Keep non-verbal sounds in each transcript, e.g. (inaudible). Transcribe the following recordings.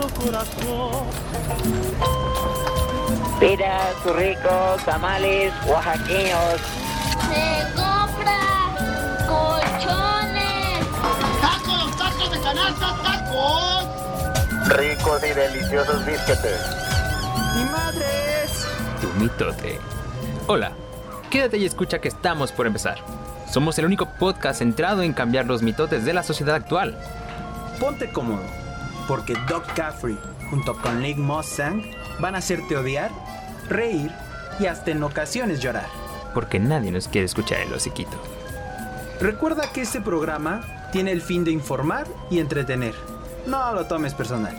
su corazón. Piras, ricos, tamales, oaxaqueños. Se compra colchones. ¡Tacos, tacos de canasta, tacos! Ricos y deliciosos bisquetes. ¡Mi madres! Tu mitote. Hola, quédate y escucha que estamos por empezar. Somos el único podcast centrado en cambiar los mitotes de la sociedad actual. Ponte cómodo, porque Doc Caffrey, junto con Nick Mustang, van a hacerte odiar, reír y hasta en ocasiones llorar. Porque nadie nos quiere escuchar el hociquito. Recuerda que este programa tiene el fin de informar y entretener. No lo tomes personal.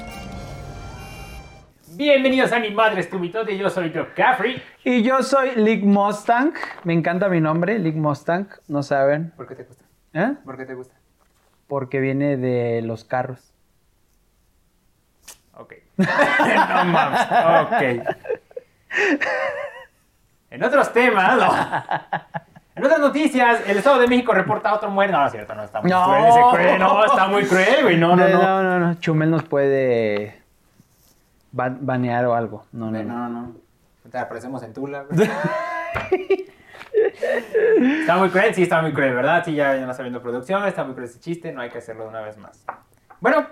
Bienvenidos a Mi Madre es tu mitote, yo soy Doc Caffrey. Y yo soy Lick Mustang. Me encanta mi nombre, Lick Mustang. No saben. ¿Por qué te gusta? ¿Eh? ¿Por qué te gusta? Porque viene de los carros. Ok. (laughs) no mames. Ok. En otros temas, no. En otras noticias, el Estado de México reporta otro muerto. No, no es cierto, no, está muy No. cruel ese cruel. No, está muy cruel, güey. No, no, no. No, no, no. Chumel nos puede ba- banear o algo. No, no, No, no. no, no. Te aparecemos en Tula, güey. (laughs) Está muy cruel, sí, está muy cruel, ¿verdad? Sí, ya, ya no está viendo producción, está muy cruel ese chiste, no hay que hacerlo de una vez más. Bueno,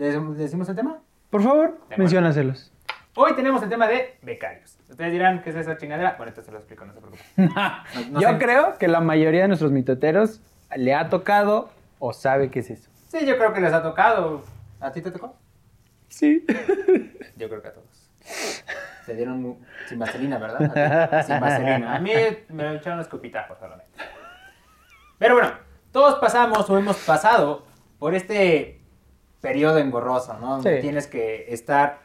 ¿le decimos- el tema? Por favor, menciónaselos. Hoy tenemos el tema de becarios. Ustedes dirán, ¿qué es esa chingadera? Bueno, esto se lo explico, no se preocupen. (laughs) No- no Yo sé- creo que la mayoría de nuestros mitoteros le ha tocado o sabe qué es eso. Sí, yo creo que les ha tocado. ¿A ti te tocó? Sí. (laughs) Yo creo que a todos. Se dieron sin vaselina, ¿verdad? Sin vaselina. (laughs) A mí me echaron escupitajos solamente. Pero bueno, todos pasamos o hemos pasado por este periodo engorroso, ¿no? Donde Sí. tienes que estar,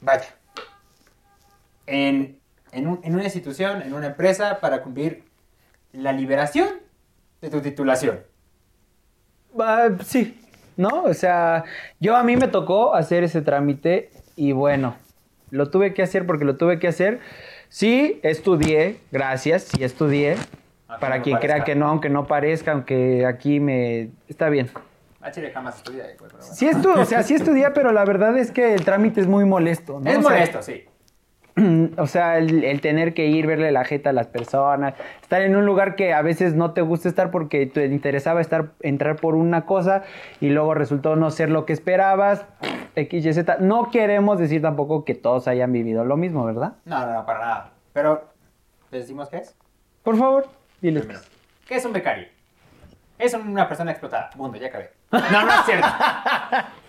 vaya, en, en, un- en una institución, en una empresa, para cumplir la liberación de tu titulación. Ah, sí, ¿no? O sea, yo a mí me tocó hacer ese trámite y bueno, lo tuve que hacer porque lo tuve que hacer. Sí, estudié, gracias, sí estudié. Aunque Para no quien crea que no, aunque no parezca, aunque aquí me... Está bien. Chile, jamás estudié, güey, pero bueno. Sí estu o sea, sí estudié, pero la verdad es que el trámite es muy molesto, ¿no? Es O sea, molesto, sí. (clears throat) O sea, el, el tener que ir, verle la jeta a las personas, estar en un lugar que a veces no te gusta estar porque te interesaba estar, entrar por una cosa y luego resultó no ser lo que esperabas, X, Y, Z. No queremos decir tampoco que todos hayan vivido lo mismo, ¿verdad? No, no, no, para nada. Pero, ¿les decimos qué es? Por favor, diles. Primero, ¿qué es un becario? Es una persona explotada. Mundo, ya acabé. No, no es cierto.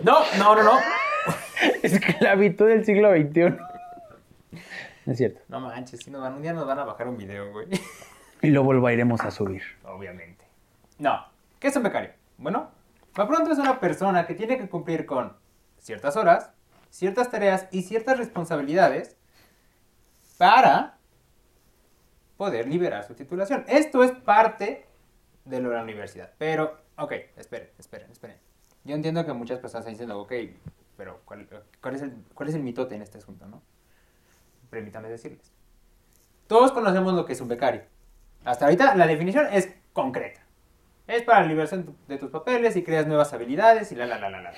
No, no, no, no. Esclavitud del siglo XXI. No es cierto. No manches, si nos van, un día nos van a bajar un video, güey. Y lo volveremos a subir. Obviamente. No. ¿Qué es un becario? Bueno, para pronto es una persona que tiene que cumplir con ciertas horas, ciertas tareas y ciertas responsabilidades para poder liberar su titulación. Esto es parte de la universidad. Pero, ok, esperen, esperen, esperen. Yo entiendo que muchas personas están diciendo, ok, pero ¿cuál, es, el, ¿cuál es el mitote en este asunto, no? Permítame decirles. Todos conocemos lo que es un becario. Hasta ahorita la definición es concreta. Es para la liberación de tus papeles y creas nuevas habilidades y la la la la. la.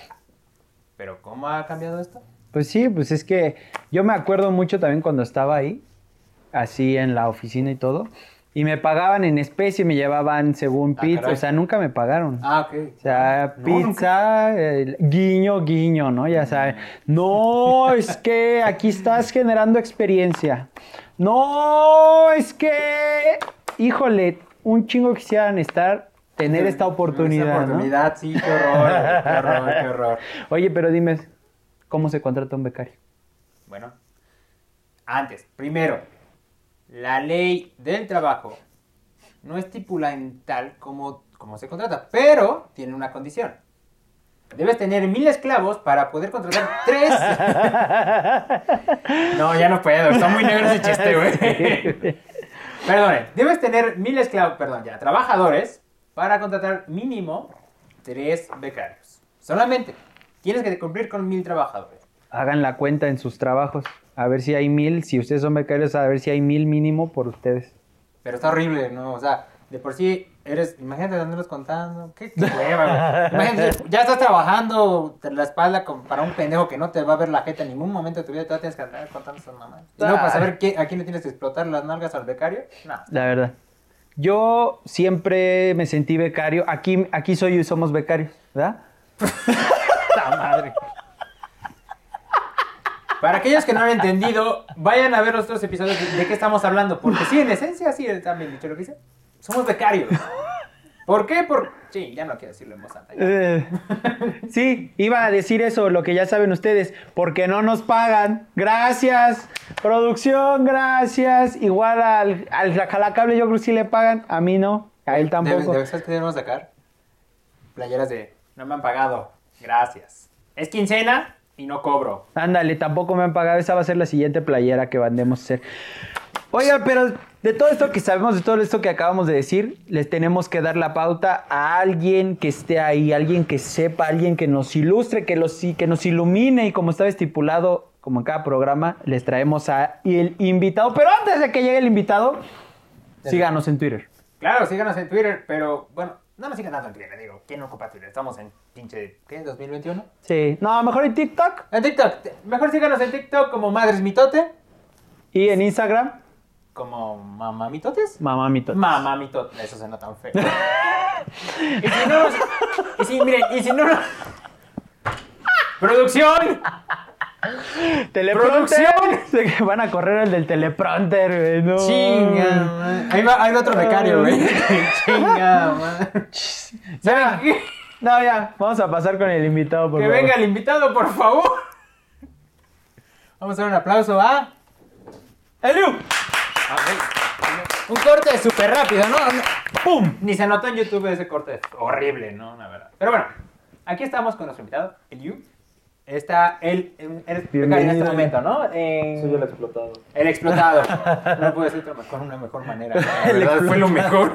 Pero ¿cómo ha cambiado esto? Pues sí, pues es que yo me acuerdo mucho también cuando estaba ahí, así en la oficina y todo, y me pagaban en especie, me llevaban según Ah, pizza, o sea, nunca me pagaron. Ah, ok. O sea, No, pizza, eh, guiño, guiño, ¿no? Ya saben. No, (laughs) es que aquí estás generando experiencia. No, es que, híjole, un chingo quisieran estar, tener esta oportunidad, Esta ¿no? oportunidad, sí, qué horror, qué horror, qué horror. Oye, pero dime, ¿cómo se contrata un becario? Bueno, antes, primero, la ley del trabajo no estipula en tal como, como se contrata, pero tiene una condición. Debes tener mil esclavos para poder contratar tres. (laughs) no, ya no puedo, está muy negro ese chiste, güey. (laughs) Perdone, debes tener mil esclavos, perdón, ya, trabajadores para contratar mínimo tres becarios. Solamente tienes que cumplir con mil trabajadores. Hagan la cuenta en sus trabajos, a ver si hay mil, si ustedes son becarios, a ver si hay mil mínimo por ustedes. Pero está horrible, ¿no? O sea, De por sí eres, imagínate andarlos contando. Qué, (laughs) hueva. Imagínate, ya estás trabajando la espalda con- para un pendejo que no te va a ver la jeta en ningún momento de tu vida. Tú tienes que andar contando esas mamás. Y luego para saber qué- a quién le tienes que explotar las nalgas al becario. No. La verdad. Yo siempre me sentí becario. Aquí, aquí soy y somos becarios, ¿verdad? (laughs) (laughs) ¡La madre! Para aquellos que no han entendido, vayan a ver los otros episodios de, de qué estamos hablando. Porque sí, en esencia, sí, también dicho lo que dice. Somos becarios. ¿Por qué? Por... Sí, ya no quiero decirlo en voz alta. Eh, sí, iba a decir eso, lo que ya saben ustedes, porque no nos pagan. Gracias, producción, gracias. Igual al, al Jalacable yo creo que sí le pagan, a mí no, a él tampoco. debe- ¿Sabes qué debemos sacar? Playeras de no me han pagado. Gracias. Es quincena y no cobro. Ándale, tampoco me han pagado. Esa va a ser la siguiente playera que mandemos a hacer. Oiga, pero de todo esto que sabemos, de todo esto que acabamos de decir, les tenemos que dar la pauta a alguien que esté ahí, alguien que sepa, alguien que nos ilustre, que, los, que nos ilumine y como estaba estipulado, como en cada programa, les traemos a el invitado. Pero antes de que llegue el invitado, síganos en Twitter. Claro, síganos en Twitter, pero bueno, no nos sigan tanto en Twitter, digo. ¿Quién no Twitter? Estamos en pinche, ¿qué? ¿2021? Sí, no, mejor en TikTok En TikTok. Mejor síganos en TikTok como Madres Mitote. y en Instagram, Como Mamamitotes. mamá mito. Mamá mitote. Eso suena tan feo. (laughs) y si no, y si, miren, y si no, (laughs) producción. Teleprompter. Se (laughs) van a correr el del teleprompter, güey. No. Chinga, man. Ahí va, ahí va otro becario, güey. (laughs) Chinga, man. ¿Saben qué? No, ya, vamos a pasar con el invitado, por Que favor. venga el invitado, por favor. Vamos a dar un aplauso a. ¡Eliu! Un corte súper rápido, ¿no? ¡Pum! Ni se notó en YouTube ese corte. Horrible, ¿no? La verdad. Pero bueno, aquí estamos con nuestro invitado, Eliu. Está él, él- eres becario en este momento, ¿no? En- Soy el explotado. El explotado. (laughs) No puede ser mejor, una mejor manera. La (laughs) verdad, fue lo mejor.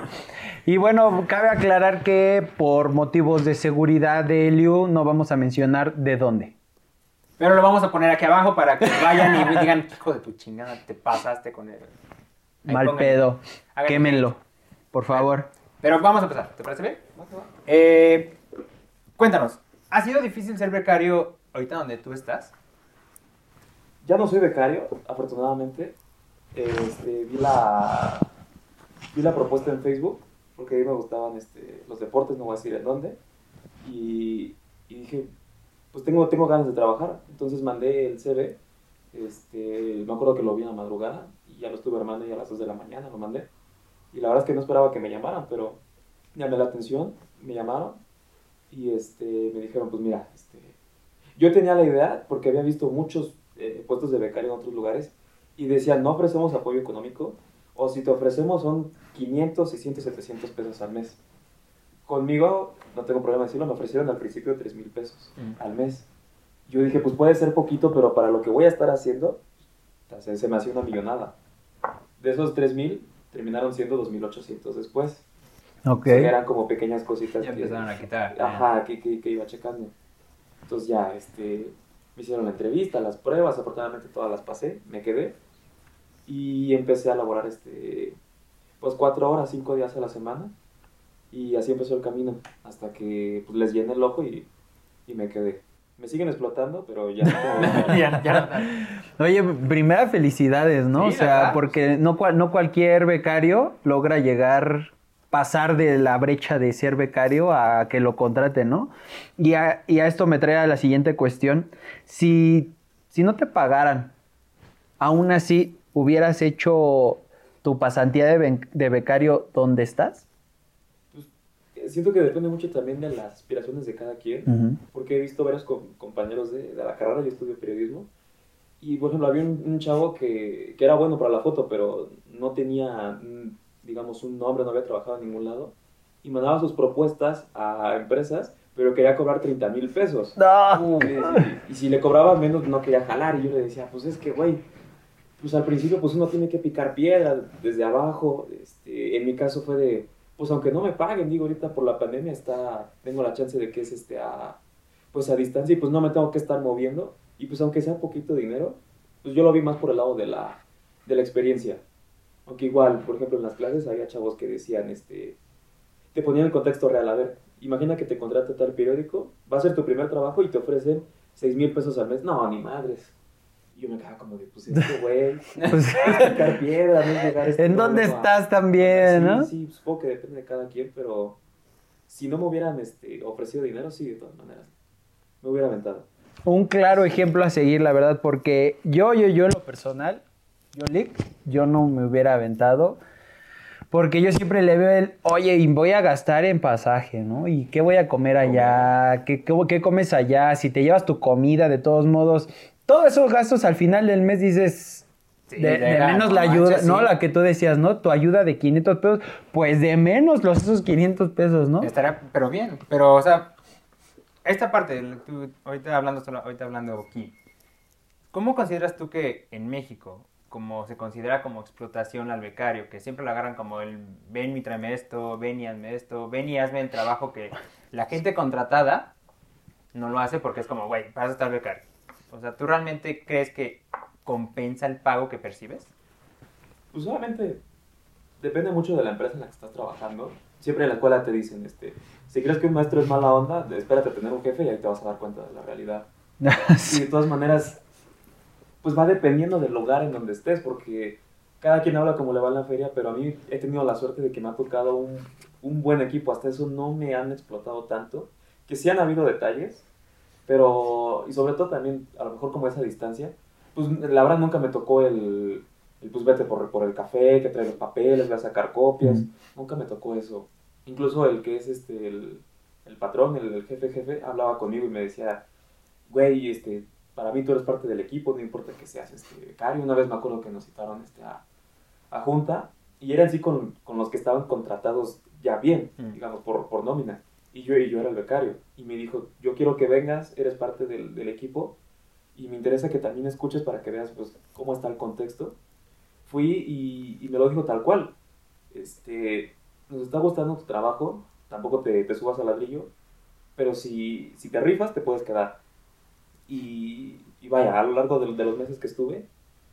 Y bueno, cabe aclarar que por motivos de seguridad de Eliu no vamos a mencionar de dónde. Pero lo vamos a poner aquí abajo para que vayan y me (laughs) digan, hijo de tu chingada, te pasaste con él. Ahí Mal pongan. pedo. Quémenlo, por favor. Pero vamos a empezar, ¿te parece bien? Eh, cuéntanos, ¿ha sido difícil ser becario ahorita donde tú estás? Ya no soy becario, afortunadamente. Este, vi la vi la propuesta en Facebook porque a mí me gustaban este, los deportes, no voy a decir en dónde. Y, y dije, pues tengo, tengo ganas de trabajar. Entonces mandé el CV. Este, me acuerdo que lo vi en la madrugada y ya lo estuve armando y a las 2 de la mañana lo mandé. Y la verdad es que no esperaba que me llamaran, pero llamé la atención, me llamaron y me dijeron, pues mira, este, yo tenía la idea, porque había visto muchos eh, puestos de becario en otros lugares, y decían, no ofrecemos apoyo económico, o si te ofrecemos son 500, 600, 700 pesos al mes. Conmigo, no tengo problema de decirlo, me ofrecieron al principio 3 mil pesos Mm. al mes. Yo dije, pues puede ser poquito, pero para lo que voy a estar haciendo, se me hacía una millonada. De esos 3 mil, terminaron siendo 2.800 después. Ok. O sea, eran como pequeñas cositas Ya que- empezaron a quitar. Ajá, que, que, que iba checando. Entonces ya, este, me hicieron la entrevista, las pruebas, afortunadamente todas las pasé, me quedé y empecé a laborar, este, pues cuatro horas, cinco días a la semana y así empezó el camino hasta que pues, les llené el ojo y, y me quedé. Me siguen explotando, pero ya... (laughs) ya, ya. Oye, primera felicidades, ¿no? Sí, o sea, verdad. porque no, cual- no cualquier becario logra llegar, pasar de la brecha de ser becario a que lo contraten, ¿no? Y a, y a esto me trae a la siguiente cuestión. Si, si no te pagaran, aún así, ¿hubieras hecho tu pasantía de, de becario donde estás? Siento que depende mucho también de las aspiraciones de cada quien. Ujú. porque he visto varios com- compañeros de, de la carrera, yo estudio periodismo, y por ejemplo había un, un chavo que, que era bueno para la foto, pero no tenía, mm, digamos, un nombre, no había trabajado en ningún lado, y mandaba sus propuestas a empresas, pero quería cobrar 30 mil pesos. No. Y, y si le cobraba menos, no quería jalar, y yo le decía, pues es que, güey, pues al principio pues uno tiene que picar piedra desde abajo, este, en mi caso fue de, pues aunque no me paguen, digo, ahorita por la pandemia está, tengo la chance de que es este a, pues a distancia y pues no me tengo que estar moviendo, y pues aunque sea poquito dinero, pues yo lo vi más por el lado de la, de la experiencia. Aunque igual, por ejemplo, en las clases había chavos que decían, este, te ponían el contexto real. A ver, imagina que te contrata tal periódico, va a ser tu primer trabajo y te ofrecen 6 mil pesos al mes. No, ni madres. Y yo me quedaba como de, pues este güey, Pues, (laughs) (laughs) es picar piedra, no llegar a este ¿En dónde estás también, sí, no? Sí, supongo que depende de cada quien, pero si no me hubieran este, ofrecido dinero, sí, de todas maneras. Me hubiera aventado. Un claro ejemplo a seguir, la verdad, porque yo, yo, yo en lo personal, yo, no me hubiera aventado. Porque yo siempre le veo el, oye, y voy a gastar en pasaje, ¿no? ¿Y qué voy a comer allá? ¿Qué, qué, qué comes allá? Si te llevas tu comida, de todos modos, todos esos gastos al final del mes dices, Sí, de, menos no la ayuda, ¿no? sí. La que tú decías, ¿no? Tu ayuda de 500 pesos, pues de menos los esos 500 pesos, ¿no? Estaría, pero bien, pero, o sea, esta parte, tú, ahorita hablando solo, ahorita hablando aquí, ¿cómo consideras tú que en México, como se considera como explotación al becario, que siempre lo agarran como el, ven y tráeme esto, ven y hazme esto, ven y hazme el trabajo que la gente contratada no lo hace porque es como, güey, eso está el becario. O sea, ¿tú realmente crees que compensa el pago que percibes? Pues obviamente depende mucho de la empresa en la que estás trabajando. Siempre en la escuela te dicen, este, si crees que un maestro es mala onda, espérate a tener un jefe y ahí te vas a dar cuenta de la realidad. (laughs) Y de todas maneras, pues va dependiendo del lugar en donde estés, porque cada quien habla como le va en la feria, pero a mí he tenido la suerte de que me ha tocado un, un buen equipo. Hasta eso no me han explotado tanto, que sí han habido detalles, pero, y sobre todo también, a lo mejor como esa distancia, pues la verdad nunca me tocó el, el pues vete por, por el café, que trae los papeles, voy a sacar copias, Ujú. nunca me tocó eso. Incluso el que es este, el, el patrón, el, el jefe jefe, hablaba conmigo y me decía, güey, este, para mí tú eres parte del equipo, no importa que seas este, becario. Una vez me acuerdo que nos citaron este, a, a junta y eran sí con, con los que estaban contratados ya bien, Mm. digamos, por, por nómina. Y yo, y yo era el becario. Y me dijo, yo quiero que vengas, eres parte del, del equipo y me interesa que también escuches para que veas pues, cómo está el contexto. Fui y, y me lo dijo tal cual. Este, nos está gustando tu trabajo, tampoco te, te subas al ladrillo, pero si, si te rifas te puedes quedar. Y, y vaya, a lo largo de, de los meses que estuve,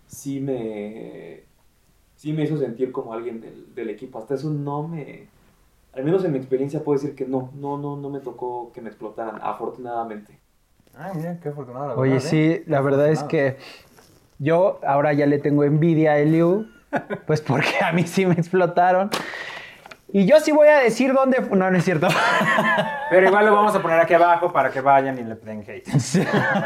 sí me, sí me hizo sentir como alguien del, del equipo. Hasta eso no me, al menos en mi experiencia puedo decir que no, no, no, no me tocó que me explotaran, afortunadamente. Ah, mira, qué afortunado. la Oye, verdad, sí, ¿eh? la verdad es que yo ahora ya le tengo envidia a Eliu, pues porque a mí sí me explotaron. Y yo sí voy a decir dónde... No, no es cierto. (laughs) Pero igual lo vamos a poner aquí abajo para que vayan y le den hate.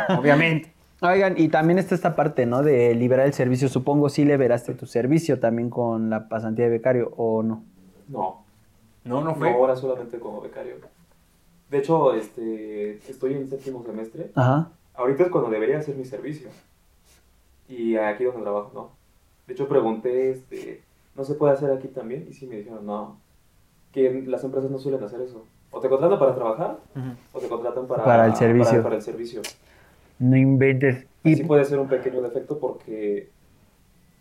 (laughs) Obviamente. Oigan, y también está esta parte, ¿no? De liberar el servicio. Supongo sí liberaste tu servicio también con la pasantía de becario, ¿o no? No, No, no no, fue. ahora solamente como becario. De hecho, este, estoy en séptimo semestre. Ajá. Ahorita es cuando debería hacer mi servicio. Y aquí donde trabajo, no. De hecho, pregunté, este, ¿no se puede hacer aquí también? Y sí me dijeron, no, que las empresas no suelen hacer eso. O te contratan para trabajar, o te contratan para, Para el servicio. Para, para el servicio. No inventes. Y sí puede ser un pequeño defecto porque,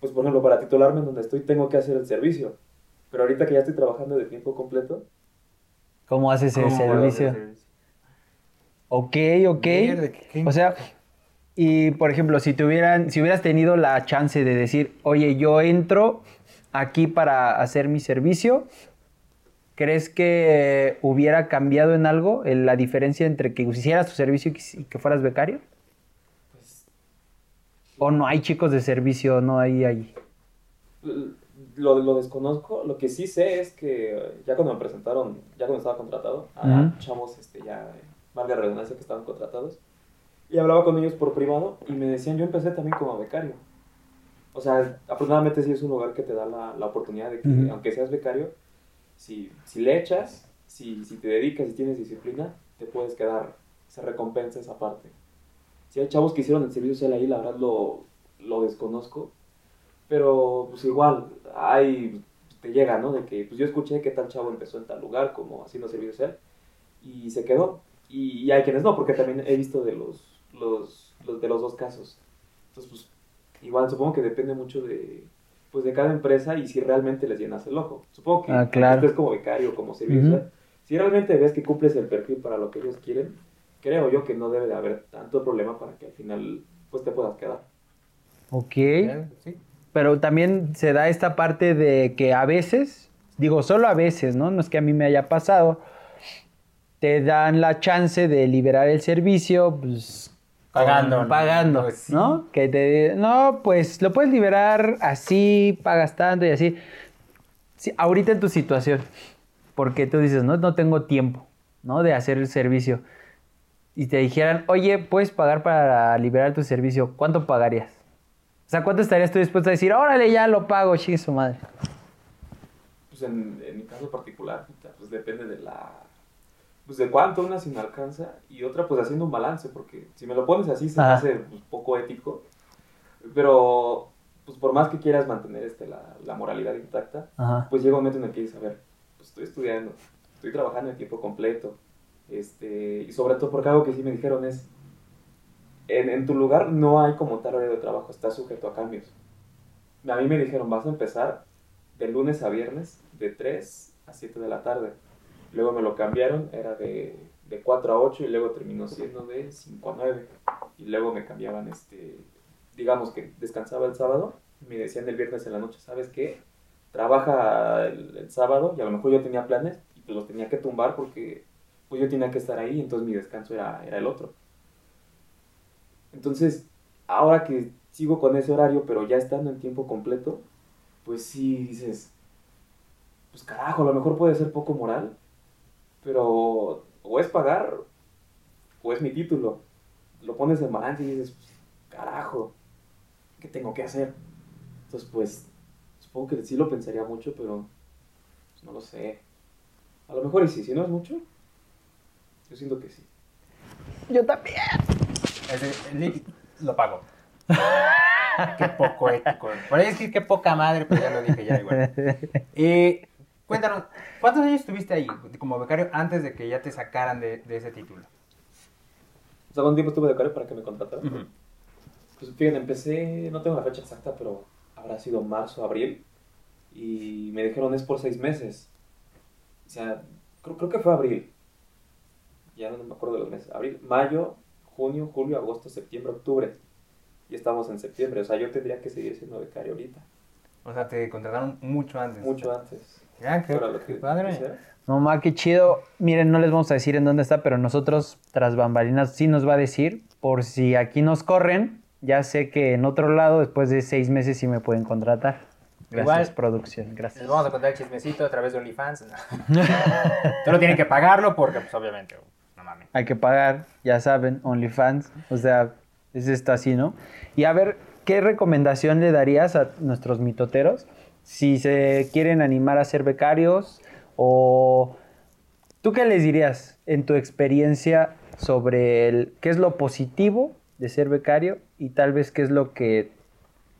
pues por ejemplo, para titularme en donde estoy tengo que hacer el servicio. Pero ahorita que ya estoy trabajando de tiempo completo, ¿cómo haces el ¿Cómo puedo hacer servicio? Ok, ok. Mierda, O sea, y por ejemplo, si tuvieran, si hubieras tenido la chance de decir, oye, yo entro aquí para hacer mi servicio, ¿crees que hubiera cambiado en algo el- la diferencia entre que hicieras tu servicio y que, fueras becario? pues ¿O no hay chicos de servicio, no hay ahí? lo, lo desconozco. Lo que sí sé es que ya cuando me presentaron, ya cuando estaba contratado, a Ujú. chavos, este, ya, valga redundancia, que estaban contratados, y hablaba con ellos por privado y me decían, yo empecé también como becario. O sea, afortunadamente sí es un lugar que te da la, la oportunidad de que, Ujú. aunque seas becario, si, si le echas, si, si te dedicas, si tienes disciplina, te puedes quedar, se recompensa esa parte. Si hay chavos que hicieron el servicio social ahí, la verdad lo, lo desconozco, pero pues igual, hay, te llega, ¿no? De que pues yo escuché que tal chavo empezó en tal lugar como haciendo servicio social y se quedó. Y, y hay quienes no, porque también he visto de los, los, los- de los dos casos. Entonces, pues igual supongo que depende mucho de, pues, de cada empresa y si realmente les llenas el ojo. Supongo que Ah, claro. estés como becario, como servicio si realmente ves que cumples el perfil para lo que ellos quieren, creo yo que no debe de haber tanto problema para que al final pues te puedas quedar. Ok. Sí. Pero también se da esta parte de que a veces, digo, solo a veces, ¿no? No es que a mí me haya pasado, te dan la chance de liberar el servicio, pues... Pagando. Pagando, Pues sí. ¿no? Que te... No, pues lo puedes liberar así, pagas tanto y así. Sí, ahorita en tu situación, porque tú dices, no, no tengo tiempo, ¿no? De hacer el servicio. Y te dijeran, oye, puedes pagar para liberar tu servicio, ¿cuánto pagarías? O sea, ¿cuánto estarías tú dispuesto a decir, órale, ya lo pago, chingue su madre? Pues en, en mi caso particular, pues depende de la... Pues de cuánto una me alcanza y otra pues haciendo un balance, porque si me lo pones así se Ajá. hace pues, poco ético, pero pues por más que quieras mantener este, la, la moralidad intacta, Ajá. pues llega un momento en el que dices, a ver, pues estoy estudiando, estoy trabajando en tiempo completo, este, y sobre todo porque algo que sí me dijeron es, en, en tu lugar no hay como tal horario de trabajo, estás sujeto a cambios. A mí me dijeron, vas a empezar de lunes a viernes, de 3 a 7 de la tarde. Luego me lo cambiaron, era de, de 4 a 8 y luego terminó siendo de 5 a 9. Y luego me cambiaban, este, digamos que descansaba el sábado, me decían el viernes en la noche, ¿sabes qué? Trabaja el, el sábado y a lo mejor yo tenía planes y pues los tenía que tumbar porque pues yo tenía que estar ahí, entonces mi descanso era, era el otro. Entonces, ahora que sigo con ese horario, pero ya estando en tiempo completo, pues sí dices, pues carajo, a lo mejor puede ser poco moral, pero o es pagar o es mi título. Lo pones en balance y dices, pues, carajo, ¿qué tengo que hacer? Entonces, pues, supongo que sí lo pensaría mucho, pero pues, no lo sé. A lo mejor y sí, si no es mucho, yo siento que sí. Yo también. Ese, lo pago. (laughs) qué poco ético. Por ahí decir qué poca madre, pero ya lo dije ya igual. Eh, (laughs) cuéntanos, ¿cuántos años estuviste ahí como becario antes de que ya te sacaran de, de ese título? O sea, ¿cuánto tiempo estuve de becario para que me contrataran? Pues fíjense, empecé, no tengo la fecha exacta, pero habrá sido marzo, abril. Y me dijeron es por seis meses. O sea, creo, creo que fue abril. Ya no me acuerdo de los meses. Abril, mayo, junio, julio, agosto, septiembre, octubre. Y estamos en septiembre. O sea, yo tendría que seguir siendo becario ahorita. O sea, te contrataron mucho antes. Mucho antes. Ya, qué, padre. quisiera. No, ma, qué chido. Miren, no les vamos a decir en dónde está, pero nosotros, tras bambalinas, sí nos va a decir. Por si aquí nos corren, ya sé que en otro lado, después de seis meses, sí me pueden contratar. Gracias, Igual. producción. Les Gracias. vamos a contar el chismecito a través de OnlyFans. No. (laughs) Solo tienen que pagarlo porque, pues, obviamente, no mames. Hay que pagar, ya saben, OnlyFans. O sea, es esto así, ¿no? Y a ver, ¿qué recomendación le darías a nuestros mitoteros si se quieren animar a ser becarios? O tú qué les dirías en tu experiencia sobre el, qué es lo positivo de ser becario y tal vez qué es lo que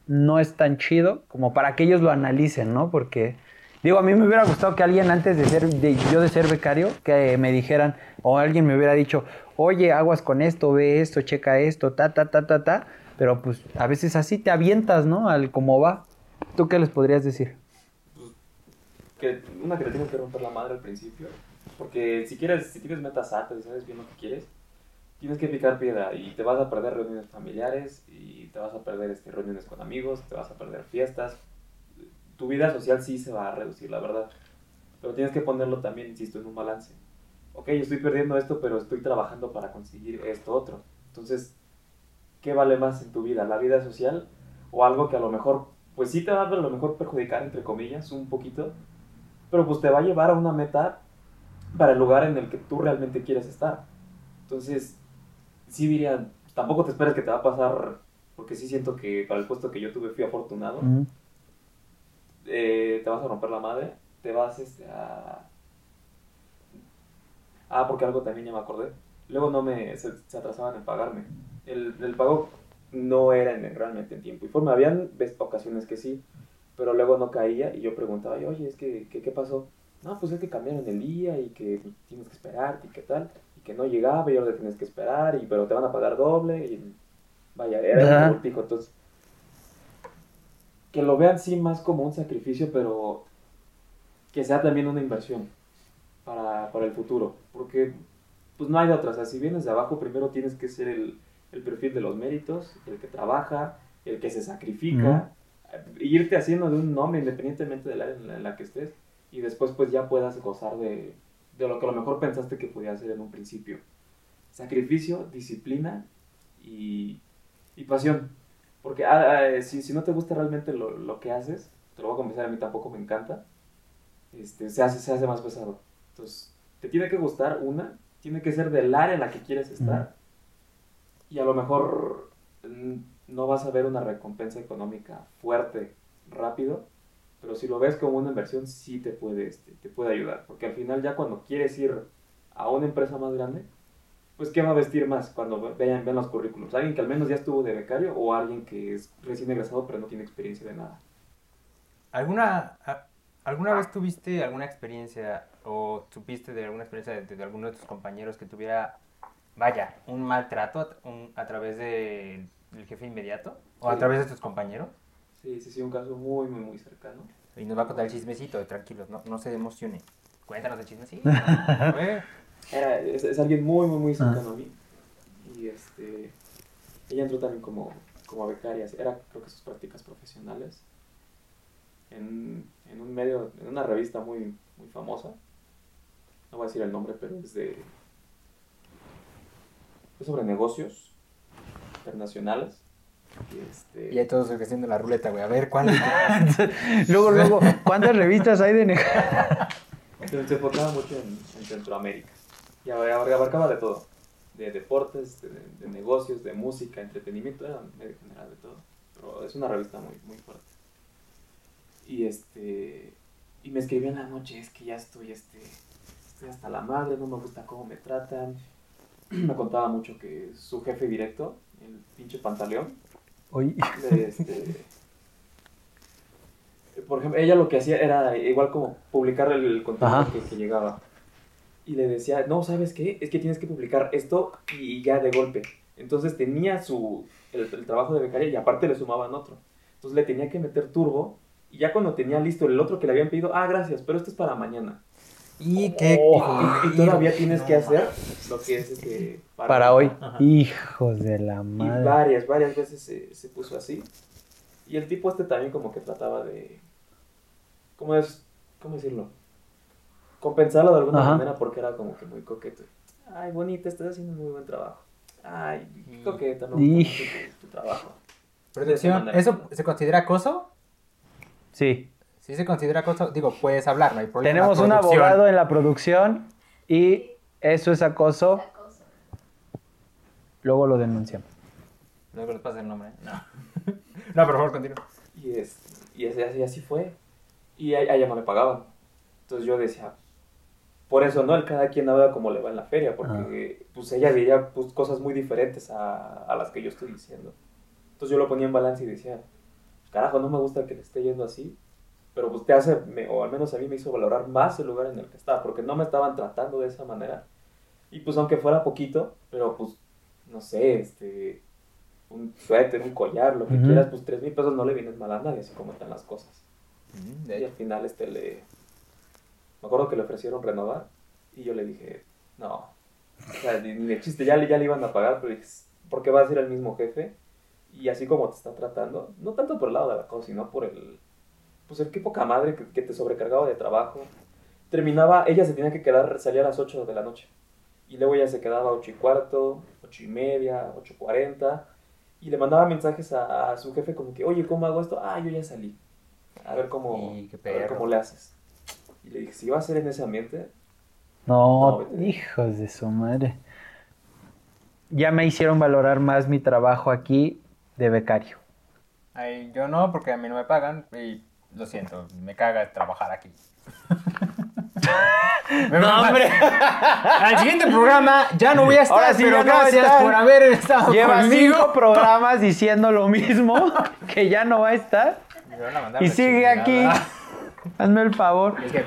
no es tan chido como para que ellos lo analicen, ¿no? Porque digo, a mí me hubiera gustado que alguien antes de ser de, yo de ser becario que me dijeran o alguien me hubiera dicho, "Oye, aguas con esto, ve esto, checa esto, ta ta ta ta ta", pero pues a veces así te avientas, ¿no? Al cómo va. ¿Tú qué les podrías decir? que una que te tienes que romper la madre al principio. Porque si quieres, si tienes metas altas y sabes bien lo que quieres, tienes que picar piedra y te vas a perder reuniones familiares y te vas a perder este, reuniones con amigos, te vas a perder fiestas. Tu vida social sí se va a reducir, la verdad. Pero tienes que ponerlo también, insisto, en un balance. Ok, estoy perdiendo esto, pero estoy trabajando para conseguir esto otro. Entonces, ¿qué vale más en tu vida? ¿La vida social o algo que a lo mejor, pues sí te va a a lo mejor perjudicar, entre comillas, un poquito, pero pues te va a llevar a una meta para el lugar en el que tú realmente quieres estar. Entonces, sí diría, tampoco te esperes que te va a pasar, porque sí siento que para el puesto que yo tuve fui afortunado, eh, te vas a romper la madre, te vas este, a... Ah, porque algo también ya me acordé. Luego no me... se, se atrasaban en pagarme. El, el pago no era en- realmente en tiempo y forma. Habían ocasiones que sí, pero luego no caía y yo preguntaba, y, oye, es que, que- ¿qué pasó? No, pues es que cambiaron el día y que tienes que esperar y qué tal, y que no llegaba y ahora tienes que esperar, y, pero te van a pagar doble y vaya, era un voltijo, entonces que lo vean sí más como un sacrificio, pero que sea también una inversión para, para el futuro, porque pues no hay de otra, o sea, si vienes de abajo primero tienes que ser el, el perfil de los méritos, el que trabaja, el que se sacrifica, irte haciendo de un nombre independientemente del área en la, en la que estés y después pues ya puedas gozar de, de lo que a lo mejor pensaste que podías hacer en un principio. Sacrificio, disciplina y, y pasión. Porque ah, ah, si, si no te gusta realmente lo, lo que haces, te lo voy a confesar, a mí tampoco me encanta, este, se, hace, se hace más pesado. Entonces, te tiene que gustar una, tiene que ser del área en la que quieres estar. Y a lo mejor mm, no vas a ver una recompensa económica fuerte, rápido, pero si lo ves como una inversión, sí te puede, este, te puede ayudar. Porque al final ya cuando quieres ir a una empresa más grande, pues ¿qué va a vestir más cuando ve- vean, vean los currículums? ¿Alguien que al menos ya estuvo de becario o alguien que es recién egresado pero no tiene experiencia de nada? ¿Alguna, ¿Alguna vez tuviste alguna experiencia o supiste de alguna experiencia de, de alguno de tus compañeros que tuviera, vaya, un maltrato a, un- a través de- del jefe inmediato o a través de tus compañeros? Sí, sí, sí, un caso muy, muy, muy cercano. Y nos va a contar el chismecito, tranquilos, no, no se emocione. Cuéntanos el chismecito. (laughs) Era, es, es alguien muy, muy, muy cercano a mí. Y este, ella entró también como, como becaria, era creo que sus prácticas profesionales. En, en un medio, en una revista muy, muy famosa. No voy a decir el nombre, pero es de... Es sobre negocios internacionales. Y este, Y ahí todos haciendo la ruleta, güey. A ver, ¿cuál? (laughs) Luego, luego, ¿cuántas revistas hay de neg- Se, enfocaba mucho en, en Centroamérica. Y abar- abar- abarcaba de todo. De deportes, de, de negocios, de música, entretenimiento, era medio general de todo. Pero es una revista muy, muy fuerte. Y este. Y me escribía en la noche, es que ya estoy, este. Estoy hasta la madre, no me gusta cómo me tratan. (clears throat) Me contaba mucho que su jefe directo, el pinche pantaleón, este, por ejemplo, ella lo que hacía era igual como publicar el, contenido que, que llegaba. Y le decía, no, ¿sabes qué? Es que tienes que publicar esto y ya de golpe. Entonces tenía su, el, el trabajo de becaria y aparte le sumaban otro. Entonces le tenía que meter turbo y ya cuando tenía listo el otro que le habían pedido, ah, gracias, pero esto es para mañana. Y qué... Y, y todavía tienes que hacer lo que es este, para hoy. Ajá. Hijos de la Y madre. varias, varias veces se, se puso así. Y el tipo este también como que trataba de... ¿Cómo es? ¿Cómo decirlo? Compensarlo de alguna Ajá. manera porque era como que muy coqueto. Ay, bonita, estás haciendo un muy buen trabajo. Ay, qué coqueta, gusta Y- mucho tu, tu trabajo. Esa ¿eso manera. se considera acoso? Sí. Si se considera acoso, digo, puedes hablar, no hay problema. Tenemos un abogado en la producción y eso es acoso. Luego lo denunciamos. Luego les pasa el nombre. No. (laughs) no, por favor, continúa. Y, es, y así, así, así fue. Y a, a ella no le pagaban. Entonces yo decía, por eso, ¿no? El cada quien habla como le va en la feria, porque pues ella veía pues, cosas muy diferentes a, a las que yo estoy diciendo. Entonces yo lo ponía en balance y decía, carajo, no me gusta que le esté yendo así, pero pues te hace, me- o al menos a mí me hizo valorar más el lugar en el que estaba, porque no me estaban tratando de esa manera. Y pues aunque fuera poquito, pero pues, no sé, este, un suéter, un collar, lo que quieras, pues tres mil pesos no le vienes mal a nadie, así como están las cosas. Mm, de Y al final este le... Me acuerdo que le ofrecieron renovar y yo le dije, no, o sea, ni, ni de chiste, ya le, ya le iban a pagar, pero dije, porque va a ser el mismo jefe y así como te está tratando, no tanto por el lado de la cosa, sino por el... Pues el qué poca madre que, que te sobrecargaba de trabajo. Terminaba, ella se tenía que quedar, salía a las 8 de la noche. Y luego ella se quedaba a 8 y cuarto, 8 y media, 8 y 40. Y le mandaba mensajes a, a su jefe como que, oye, ¿cómo hago esto? Ah, yo ya salí. A ver cómo, a ver cómo le haces. Y le dije, si va a ser en ese ambiente, No, hijos de su madre. Ya me hicieron valorar más mi trabajo aquí de becario. Ay, yo no, porque a mí no me pagan y lo siento, me caga trabajar aquí. (laughs) no, hombre. Al siguiente programa ya no voy a estar, Ahora sí, pero ya no va a gracias estar. por haber estado Lleva conmigo. cinco (laughs) programas diciendo lo mismo, (laughs) que ya no va a estar. Me van a mandar Y la sigue aquí. Hazme el favor. Es que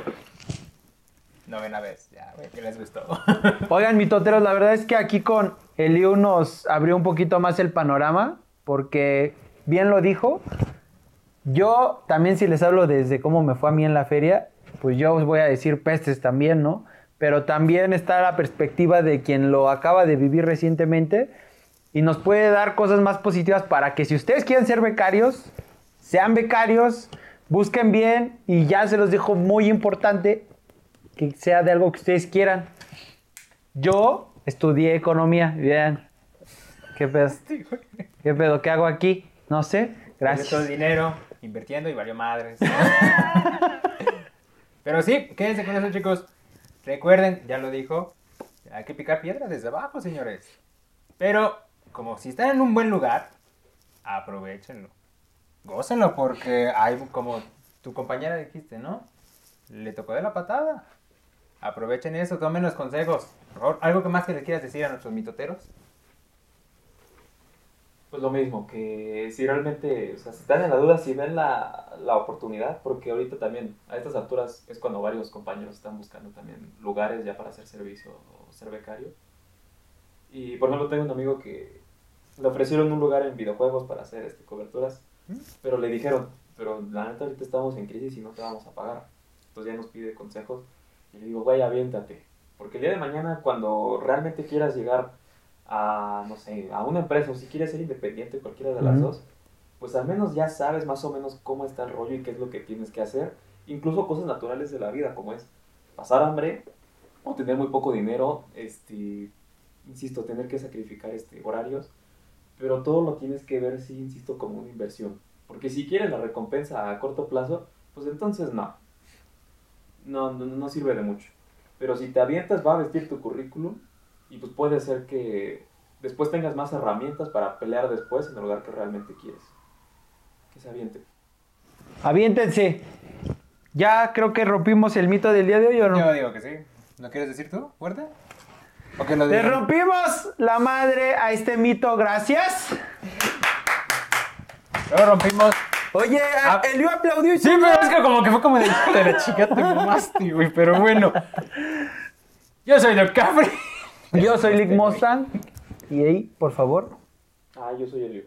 novena vez, ya, güey, que les gustó. Oigan, mitoteros, la verdad es que aquí con Eliu nos abrió un poquito más el panorama, porque bien lo dijo. Yo también si les hablo desde cómo me fue a mí en la feria, pues yo os voy a decir pestes también, ¿no? Pero también está la perspectiva de quien lo acaba de vivir recientemente y nos puede dar cosas más positivas para que si ustedes quieren ser becarios, sean becarios, busquen bien y ya se los dejo muy importante que sea de algo que ustedes quieran. Yo estudié economía, vean. ¿Qué pedo? (laughs) ¿Qué pedo? ¿Qué hago aquí? No sé. Perdió todo el Gracias. dinero invirtiendo y valió madres. (laughs) Pero sí, quédense con eso, chicos. Recuerden, ya lo dijo, hay que picar piedra desde abajo, señores. Pero, como si están en un buen lugar, aprovechenlo. Gócenlo porque hay, como tu compañera dijiste, ¿no? Le tocó de la patada. Aprovechen eso, tomen los consejos. ¿algo que más que les quieras decir a nuestros mitoteros? Pues lo mismo, que si realmente, o sea, si están en la duda, si ven la, la oportunidad, porque ahorita también, a estas alturas, es cuando varios compañeros están buscando también lugares ya para hacer servicio o ser becario. Y por ejemplo, tengo un amigo que le ofrecieron un lugar en videojuegos para hacer este, coberturas, pero le dijeron, pero la neta ahorita estamos en crisis y no te vamos a pagar. Entonces ya nos pide consejos y le digo, vaya, aviéntate. Porque el día de mañana, cuando realmente quieras llegar a, no sé, a una empresa o si quieres ser independiente, cualquiera de las dos, pues al menos ya sabes más o menos cómo está el rollo y qué es lo que tienes que hacer. Incluso cosas naturales de la vida, como es pasar hambre o tener muy poco dinero, este, insisto, tener que sacrificar este, horarios, pero todo lo tienes que ver, sí, insisto, como una inversión. Porque si quieres la recompensa a corto plazo, pues entonces no. No, no, no sirve de mucho. Pero si te avientas, va a vestir tu currículum y pues puede ser que después tengas más herramientas para pelear después en el lugar que realmente quieres. Que se aviente. Aviéntense. Ya creo que rompimos el mito del día de hoy, ¿o no? Yo digo que sí. ¿Lo quieres decir tú, fuerte? ¿O que lo Le rompimos la madre a este mito, gracias. Lo rompimos. Oye, Ah. Elio aplaudió y Sí, pero es que como que fue como de hijo de la chica te mamaste, güey. Pero bueno. (laughs) Yo soy Doc Cafre. Yo (laughs) soy Lick Mustang. Y ahí, por favor. Ah, yo soy Elio.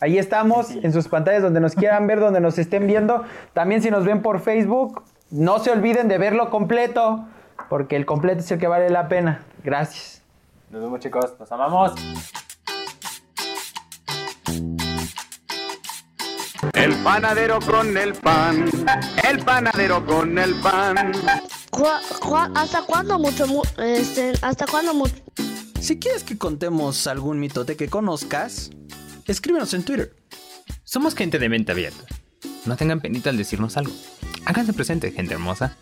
Ahí estamos, en sus pantallas donde nos quieran ver, donde nos estén viendo. También si nos ven por Facebook, no se olviden de verlo completo, porque el completo es el que vale la pena. Gracias. Nos vemos, chicos. Los amamos. El panadero con el pan, el panadero con el pan. ¿Hasta cuándo mucho, mu- este, hasta cuándo mucho? Si quieres que contemos algún mitote que conozcas, escríbenos en Twitter. Somos gente de mente abierta. No tengan penita al decirnos algo. Háganse presente, gente hermosa.